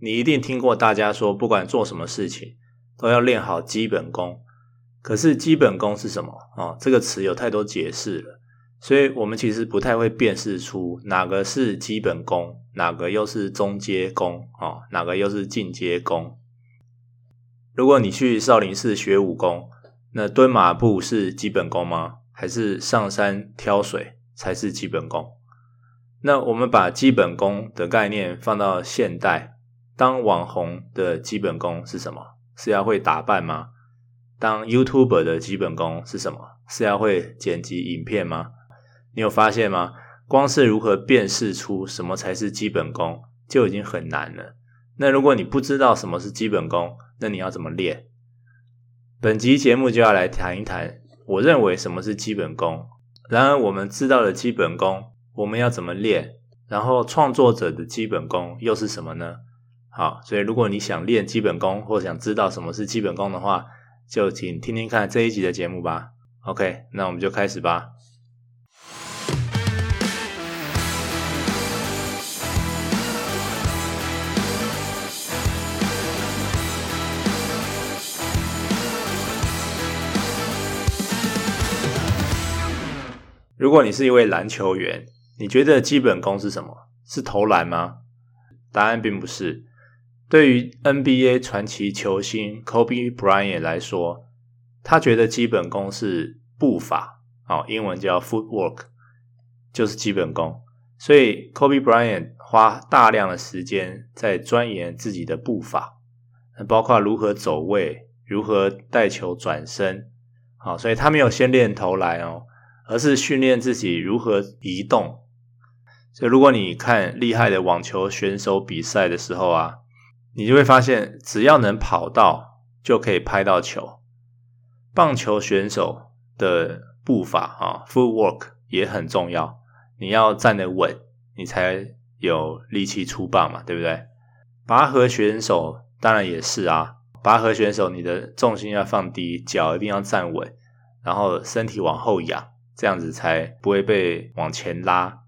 你一定听过大家说，不管做什么事情都要练好基本功。可是基本功是什么？哦，这个词有太多解释了，所以我们其实不太会辨识出哪个是基本功，哪个又是中阶功，哦，哪个又是进阶功。如果你去少林寺学武功，那蹲马步是基本功吗？还是上山挑水才是基本功？那我们把基本功的概念放到现代，当网红的基本功是什么？是要会打扮吗？当 YouTuber 的基本功是什么？是要会剪辑影片吗？你有发现吗？光是如何辨识出什么才是基本功，就已经很难了。那如果你不知道什么是基本功，那你要怎么练？本集节目就要来谈一谈，我认为什么是基本功。然而，我们知道的基本功，我们要怎么练？然后，创作者的基本功又是什么呢？好，所以如果你想练基本功，或想知道什么是基本功的话，就请听听看这一集的节目吧。OK，那我们就开始吧。如果你是一位篮球员，你觉得基本功是什么？是投篮吗？答案并不是。对于 NBA 传奇球星 Kobe Bryant 来说，他觉得基本功是步伐，哦，英文叫 footwork，就是基本功。所以 Kobe Bryant 花大量的时间在钻研自己的步伐，包括如何走位、如何带球转身。好，所以他没有先练投篮哦，而是训练自己如何移动。所以如果你看厉害的网球选手比赛的时候啊，你就会发现，只要能跑到，就可以拍到球。棒球选手的步伐啊，footwork 也很重要。你要站得稳，你才有力气出棒嘛，对不对？拔河选手当然也是啊。拔河选手，你的重心要放低，脚一定要站稳，然后身体往后仰，这样子才不会被往前拉。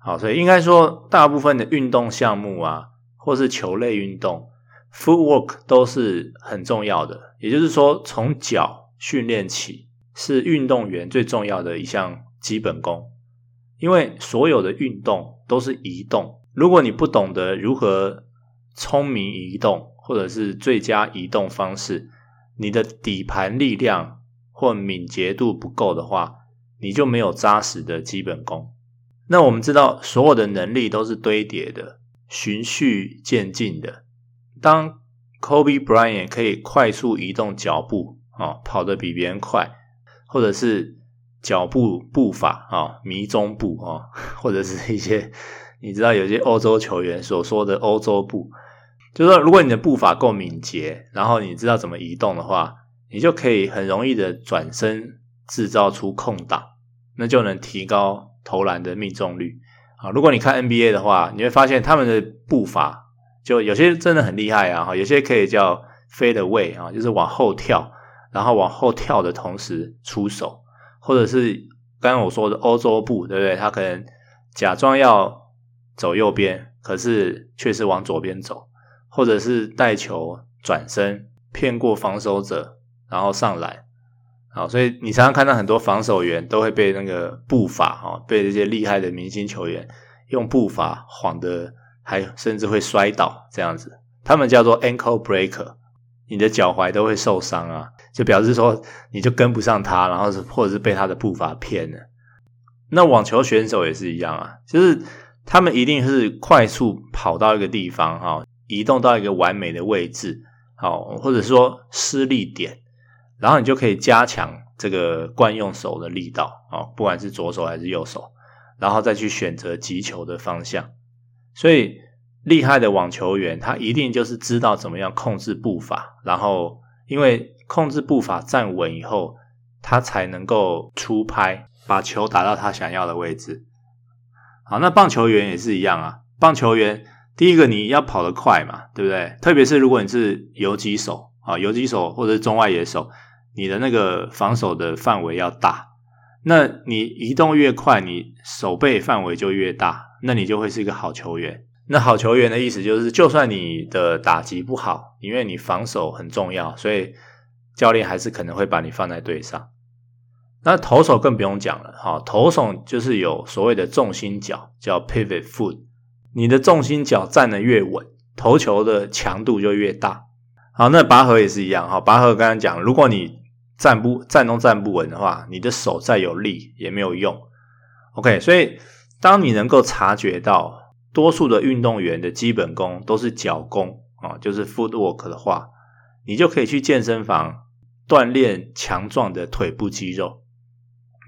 好，所以应该说，大部分的运动项目啊。或是球类运动，footwork 都是很重要的。也就是说，从脚训练起是运动员最重要的一项基本功。因为所有的运动都是移动，如果你不懂得如何聪明移动，或者是最佳移动方式，你的底盘力量或敏捷度不够的话，你就没有扎实的基本功。那我们知道，所有的能力都是堆叠的。循序渐进的，当 Kobe Bryant 可以快速移动脚步啊，跑得比别人快，或者是脚步步伐啊，迷踪步啊，或者是一些你知道有些欧洲球员所说的欧洲步，就是说如果你的步伐够敏捷，然后你知道怎么移动的话，你就可以很容易的转身制造出空档，那就能提高投篮的命中率。啊，如果你看 NBA 的话，你会发现他们的步伐就有些真的很厉害啊，哈，有些可以叫飞的位啊，就是往后跳，然后往后跳的同时出手，或者是刚刚我说的欧洲步，对不对？他可能假装要走右边，可是却是往左边走，或者是带球转身骗过防守者，然后上篮。好，所以你常常看到很多防守员都会被那个步伐哦，被这些厉害的明星球员用步伐晃得，还甚至会摔倒这样子。他们叫做 ankle breaker，你的脚踝都会受伤啊，就表示说你就跟不上他，然后是或者是被他的步伐骗了。那网球选手也是一样啊，就是他们一定是快速跑到一个地方哈，移动到一个完美的位置，好，或者说施力点。然后你就可以加强这个惯用手的力道啊，不管是左手还是右手，然后再去选择击球的方向。所以厉害的网球员，他一定就是知道怎么样控制步伐，然后因为控制步伐站稳以后，他才能够出拍，把球打到他想要的位置。好，那棒球员也是一样啊。棒球员第一个你要跑得快嘛，对不对？特别是如果你是游击手啊，游击手或者是中外野手。你的那个防守的范围要大，那你移动越快，你守备范围就越大，那你就会是一个好球员。那好球员的意思就是，就算你的打击不好，因为你防守很重要，所以教练还是可能会把你放在队上。那投手更不用讲了，哈，投手就是有所谓的重心脚，叫 pivot foot。你的重心脚站得越稳，投球的强度就越大。好，那拔河也是一样，哈，拔河刚刚讲，如果你站不站都站不稳的话，你的手再有力也没有用。OK，所以当你能够察觉到。多数的运动员的基本功都是脚功啊，就是 footwork 的话，你就可以去健身房锻炼强壮的腿部肌肉。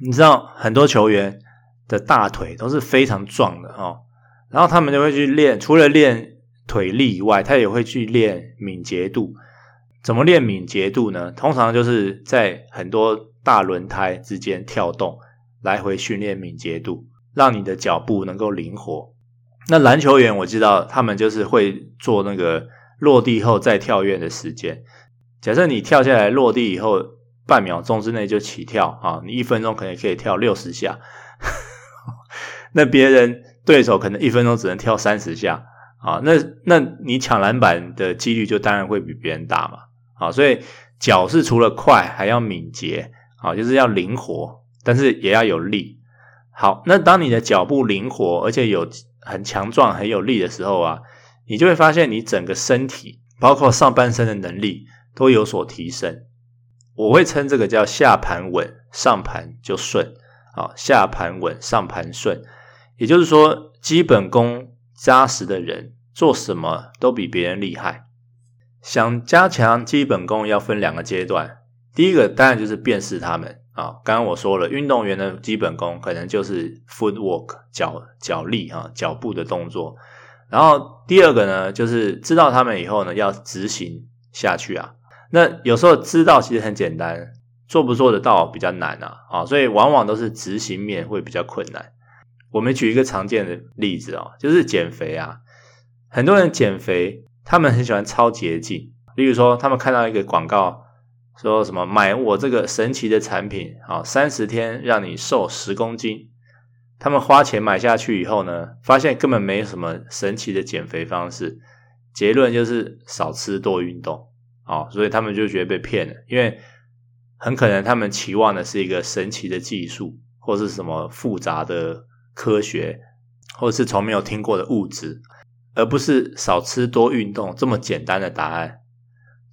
你知道很多球员的大腿都是非常壮的哦，然后他们就会去练，除了练腿力以外，他也会去练敏捷度。怎么练敏捷度呢？通常就是在很多大轮胎之间跳动，来回训练敏捷度，让你的脚步能够灵活。那篮球员我知道，他们就是会做那个落地后再跳跃的时间。假设你跳下来落地以后半秒钟之内就起跳啊，你一分钟可能可以跳六十下。那别人对手可能一分钟只能跳三十下啊，那那你抢篮板的几率就当然会比别人大嘛。啊，所以脚是除了快还要敏捷啊，就是要灵活，但是也要有力。好，那当你的脚步灵活，而且有很强壮、很有力的时候啊，你就会发现你整个身体，包括上半身的能力都有所提升。我会称这个叫下盘稳，上盘就顺。啊，下盘稳，上盘顺。也就是说，基本功扎实的人，做什么都比别人厉害。想加强基本功，要分两个阶段。第一个当然就是辨识他们。啊，刚刚我说了，运动员的基本功可能就是 footwork 脚脚力啊，脚步的动作。然后第二个呢，就是知道他们以后呢，要执行下去啊。那有时候知道其实很简单，做不做得到比较难啊。啊，所以往往都是执行面会比较困难。我们举一个常见的例子啊，就是减肥啊。很多人减肥，他们很喜欢超捷径，例如说，他们看到一个广告。说什么买我这个神奇的产品啊，三十天让你瘦十公斤。他们花钱买下去以后呢，发现根本没什么神奇的减肥方式，结论就是少吃多运动啊，所以他们就觉得被骗了，因为很可能他们期望的是一个神奇的技术，或是什么复杂的科学，或是从没有听过的物质，而不是少吃多运动这么简单的答案。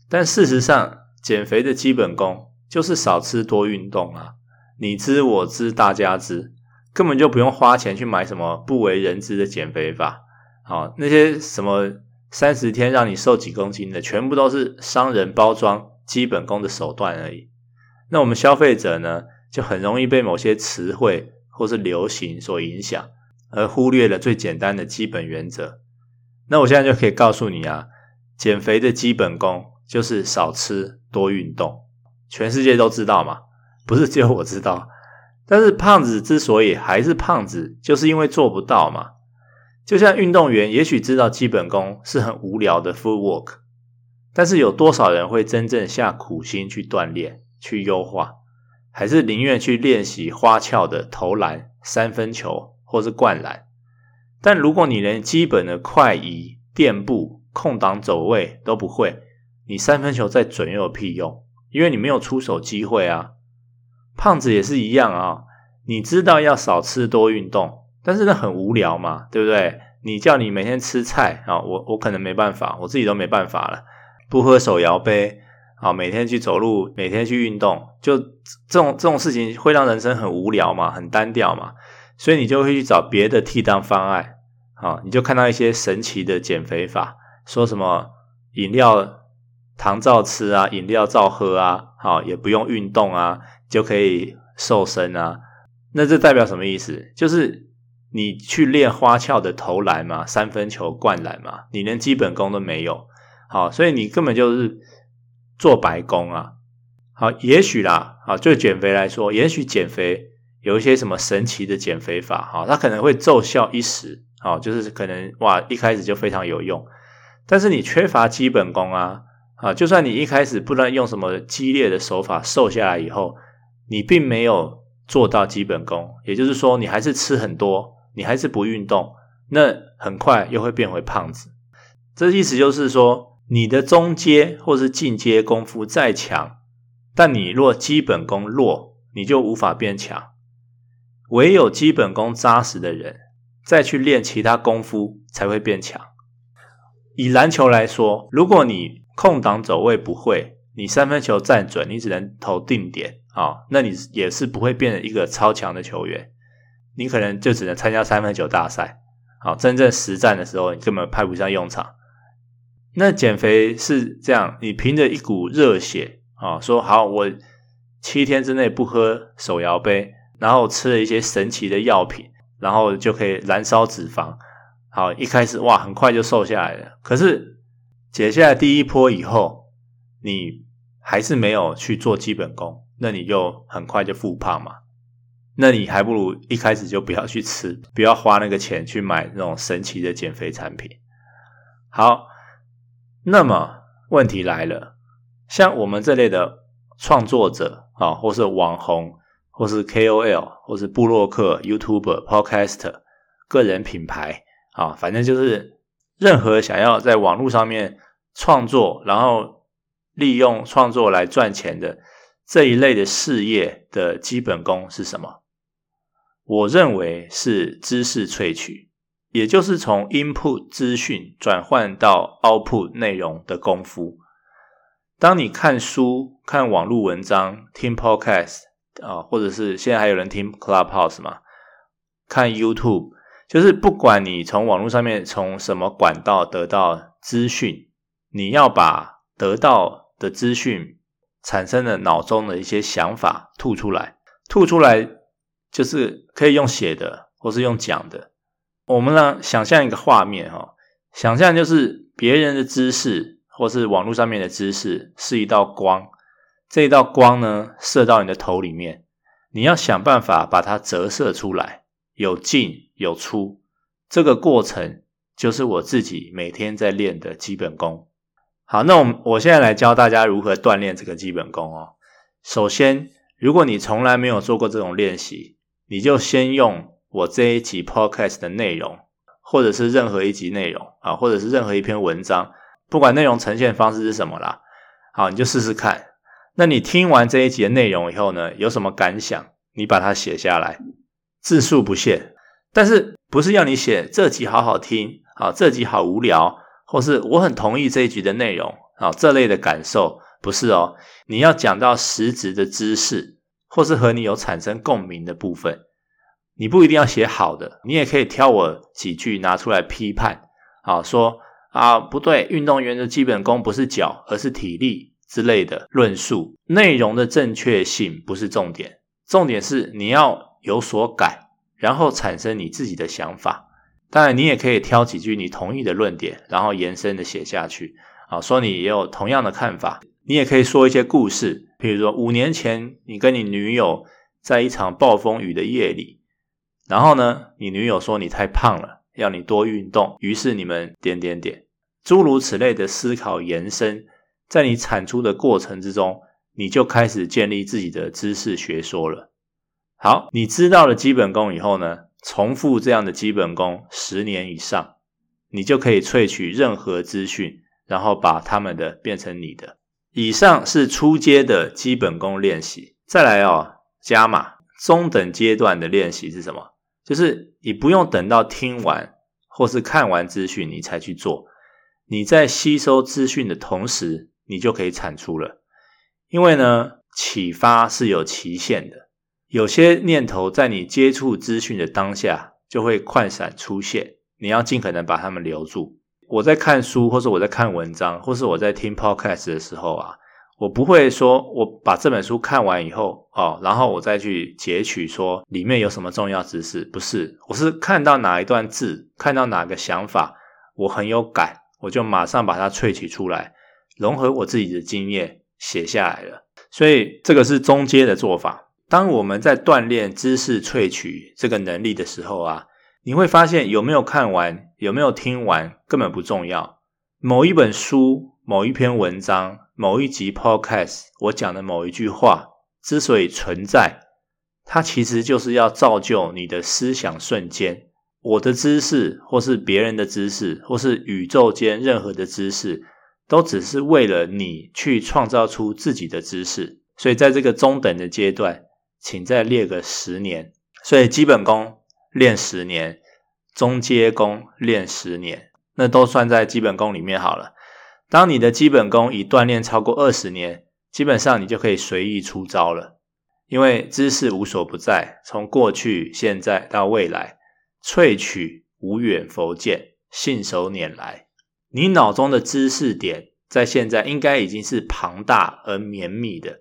但事实上，减肥的基本功就是少吃多运动啊！你知我知大家知，根本就不用花钱去买什么不为人知的减肥法。好，那些什么三十天让你瘦几公斤的，全部都是商人包装基本功的手段而已。那我们消费者呢，就很容易被某些词汇或是流行所影响，而忽略了最简单的基本原则。那我现在就可以告诉你啊，减肥的基本功就是少吃。多运动，全世界都知道嘛，不是只有我知道。但是胖子之所以还是胖子，就是因为做不到嘛。就像运动员，也许知道基本功是很无聊的 footwork，但是有多少人会真正下苦心去锻炼、去优化，还是宁愿去练习花俏的投篮、三分球或是灌篮？但如果你连基本的快移、垫步、空档走位都不会，你三分球再准又有屁用？因为你没有出手机会啊。胖子也是一样啊。你知道要少吃多运动，但是那很无聊嘛，对不对？你叫你每天吃菜啊，我我可能没办法，我自己都没办法了。不喝手摇杯啊，每天去走路，每天去运动，就这种这种事情会让人生很无聊嘛，很单调嘛。所以你就会去找别的替代方案啊，你就看到一些神奇的减肥法，说什么饮料。糖照吃啊，饮料照喝啊，好，也不用运动啊，就可以瘦身啊。那这代表什么意思？就是你去练花俏的投篮嘛，三分球灌篮嘛，你连基本功都没有，好，所以你根本就是做白工啊。好，也许啦，啊，就减肥来说，也许减肥有一些什么神奇的减肥法，哈，它可能会奏效一时，好，就是可能哇，一开始就非常有用，但是你缺乏基本功啊。啊，就算你一开始不知道用什么激烈的手法瘦下来以后，你并没有做到基本功，也就是说，你还是吃很多，你还是不运动，那很快又会变回胖子。这意思就是说，你的中阶或是进阶功夫再强，但你若基本功弱，你就无法变强。唯有基本功扎实的人，再去练其他功夫才会变强。以篮球来说，如果你空档走位不会，你三分球站准，你只能投定点啊、哦，那你也是不会变成一个超强的球员。你可能就只能参加三分球大赛，好，真正实战的时候，你根本派不上用场。那减肥是这样，你凭着一股热血啊，说好，我七天之内不喝手摇杯，然后吃了一些神奇的药品，然后就可以燃烧脂肪。好，一开始哇，很快就瘦下来了。可是减下来第一波以后，你还是没有去做基本功，那你就很快就复胖嘛。那你还不如一开始就不要去吃，不要花那个钱去买那种神奇的减肥产品。好，那么问题来了，像我们这类的创作者啊，或是网红，或是 KOL，或是布洛克、YouTuber、Podcast，个人品牌啊，反正就是任何想要在网络上面创作，然后利用创作来赚钱的这一类的事业的基本功是什么？我认为是知识萃取，也就是从 input 资讯转换到 output 内容的功夫。当你看书、看网络文章、听 podcast 啊，或者是现在还有人听 Clubhouse 嘛，看 YouTube，就是不管你从网络上面从什么管道得到资讯，你要把得到的资讯产生的脑中的一些想法吐出来，吐出来。就是可以用写的，或是用讲的。我们呢，想象一个画面哈，想象就是别人的知识，或是网络上面的知识，是一道光。这一道光呢，射到你的头里面，你要想办法把它折射出来，有进有出。这个过程就是我自己每天在练的基本功。好，那我我现在来教大家如何锻炼这个基本功哦。首先，如果你从来没有做过这种练习，你就先用我这一集 podcast 的内容，或者是任何一集内容啊，或者是任何一篇文章，不管内容呈现方式是什么啦，好，你就试试看。那你听完这一集的内容以后呢，有什么感想？你把它写下来，字数不限。但是不是要你写这集好好听啊，这集好无聊，或是我很同意这一集的内容啊，这类的感受不是哦。你要讲到实质的知识。或是和你有产生共鸣的部分，你不一定要写好的，你也可以挑我几句拿出来批判，啊，说啊不对，运动员的基本功不是脚，而是体力之类的论述。内容的正确性不是重点，重点是你要有所改，然后产生你自己的想法。当然，你也可以挑几句你同意的论点，然后延伸的写下去，啊，说你也有同样的看法。你也可以说一些故事，比如说五年前你跟你女友在一场暴风雨的夜里，然后呢，你女友说你太胖了，要你多运动，于是你们点点点，诸如此类的思考延伸，在你产出的过程之中，你就开始建立自己的知识学说了。好，你知道了基本功以后呢，重复这样的基本功十年以上，你就可以萃取任何资讯，然后把他们的变成你的。以上是初阶的基本功练习，再来哦，加码中等阶段的练习是什么？就是你不用等到听完或是看完资讯你才去做，你在吸收资讯的同时，你就可以产出了。因为呢，启发是有期限的，有些念头在你接触资讯的当下就会快闪出现，你要尽可能把它们留住。我在看书，或是我在看文章，或是我在听 podcast 的时候啊，我不会说我把这本书看完以后哦，然后我再去截取说里面有什么重要知识，不是，我是看到哪一段字，看到哪个想法，我很有感，我就马上把它萃取出来，融合我自己的经验写下来了。所以这个是中阶的做法。当我们在锻炼知识萃取这个能力的时候啊。你会发现有没有看完，有没有听完，根本不重要。某一本书、某一篇文章、某一集 Podcast，我讲的某一句话，之所以存在，它其实就是要造就你的思想瞬间。我的知识，或是别人的知识，或是宇宙间任何的知识，都只是为了你去创造出自己的知识。所以在这个中等的阶段，请再练个十年。所以基本功练十年，中阶功练十年，那都算在基本功里面好了。当你的基本功已锻炼超过二十年，基本上你就可以随意出招了。因为知识无所不在，从过去、现在到未来，萃取无远弗届，信手拈来。你脑中的知识点，在现在应该已经是庞大而绵密的，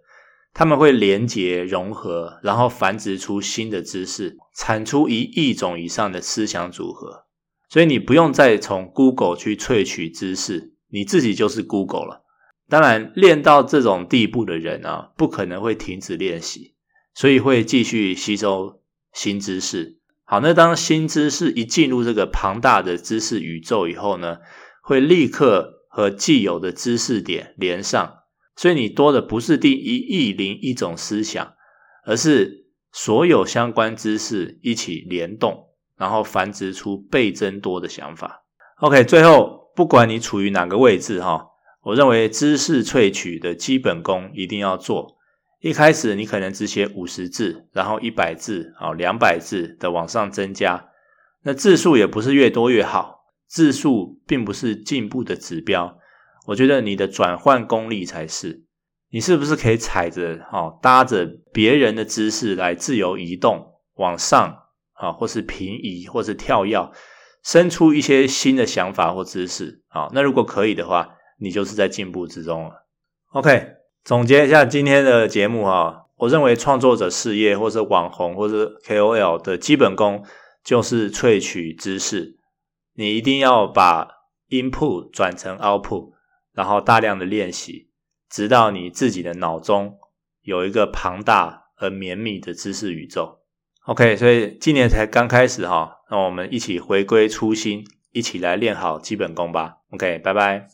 它们会连结融合，然后繁殖出新的知识，产出一亿种以上的思想组合。所以你不用再从 Google 去萃取知识，你自己就是 Google 了。当然，练到这种地步的人啊，不可能会停止练习。所以会继续吸收新知识。好，那当新知识一进入这个庞大的知识宇宙以后呢，会立刻和既有的知识点连上。所以你多的不是第一亿零一种思想，而是所有相关知识一起联动，然后繁殖出倍增多的想法。OK，最后不管你处于哪个位置哈，我认为知识萃取的基本功一定要做。一开始你可能只写五十字，然后一百字，啊，两百字的往上增加。那字数也不是越多越好，字数并不是进步的指标。我觉得你的转换功力才是。你是不是可以踩着，哦，搭着别人的姿势来自由移动往上，啊，或是平移，或是跳跃，生出一些新的想法或知识。啊，那如果可以的话，你就是在进步之中了。OK。总结一下今天的节目啊，我认为创作者事业或是网红或是 KOL 的基本功就是萃取知识，你一定要把 input 转成 output，然后大量的练习，直到你自己的脑中有一个庞大而绵密的知识宇宙。OK，所以今年才刚开始哈，那我们一起回归初心，一起来练好基本功吧。OK，拜拜。